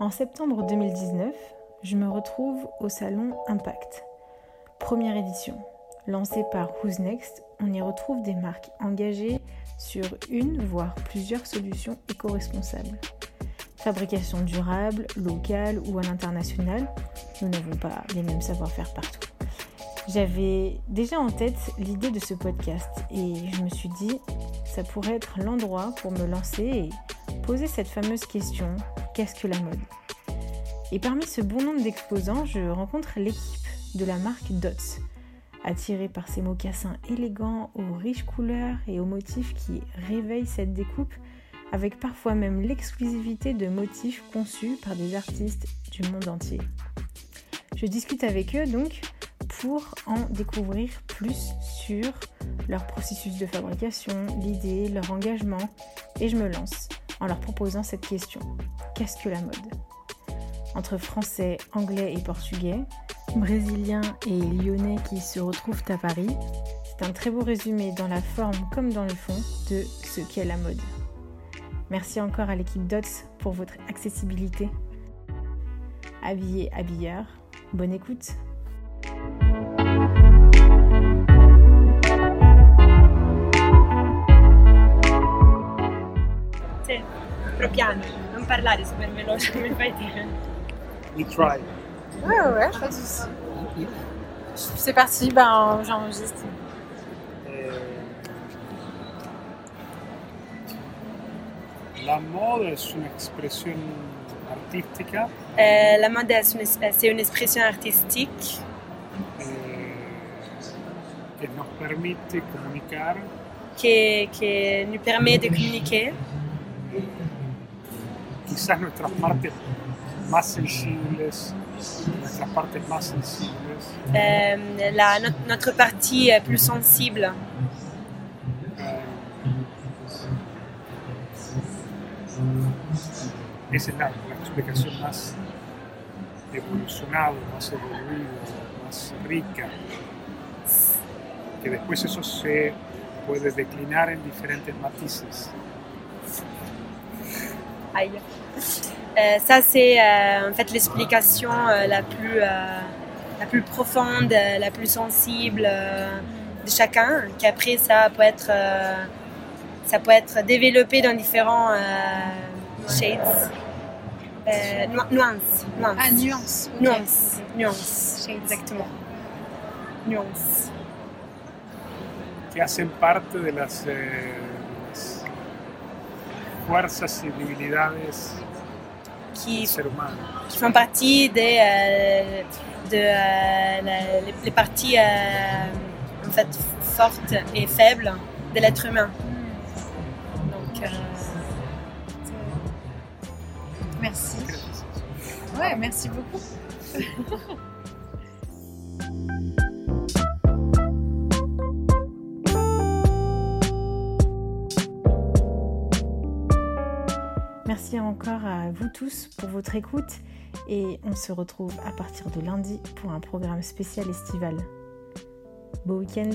En septembre 2019, je me retrouve au salon Impact. Première édition. Lancée par Who's Next, on y retrouve des marques engagées sur une, voire plusieurs solutions éco-responsables. Fabrication durable, locale ou à l'international, nous n'avons pas les mêmes savoir-faire partout. J'avais déjà en tête l'idée de ce podcast et je me suis dit, ça pourrait être l'endroit pour me lancer et poser cette fameuse question, qu'est-ce que la mode? Et parmi ce bon nombre d'exposants, je rencontre l'équipe de la marque Dots, attirée par ces mocassins élégants aux riches couleurs et aux motifs qui réveillent cette découpe, avec parfois même l'exclusivité de motifs conçus par des artistes du monde entier. Je discute avec eux donc pour en découvrir plus sur leur processus de fabrication, l'idée, leur engagement, et je me lance en leur proposant cette question. Qu'est-ce que la mode? Entre français, anglais et portugais, brésiliens et lyonnais qui se retrouvent à Paris, c'est un très beau résumé dans la forme comme dans le fond de ce qu'est la mode. Merci encore à l'équipe DOTS pour votre accessibilité. Habillé, habilleur, bonne écoute piano, non parlare super veloce come fai te. We try. Ouais, ouais, pas de soucis. C'est parti, ben j'enregistre. Eh, la moda es una expresión artística Eh, la mode è une- c'est une expression artistique eh, que nos permite comunicar qui, qui nous permet de communiquer quizás nuestras partes más sensibles, nuestras partes más sensibles, euh, la, notre, notre partie plus sensible. esa es la, la explicación más evolucionada, más evoluida, más rica, que después eso se puede declinar en diferentes matices. Aïe. Euh, ça, c'est euh, en fait l'explication euh, la, plus, euh, la plus profonde, euh, la plus sensible euh, de chacun, qu'après ça peut être, euh, ça peut être développé dans différents euh, shades. Euh, nu- nuances. Nuances. Ah. Nuances. Nuances. Shades. Exactement. Nuances. que hacen parte de las, eh, las fuerzas y debilidades Qui, del ser humano. qui font partie des, euh, de, euh, la- les, les parties euh, en fait, fortes et faibles de l'être humain. Donc, euh, Merci. Ouais, merci beaucoup. Merci encore à vous tous pour votre écoute et on se retrouve à partir de lundi pour un programme spécial estival. Beau week-end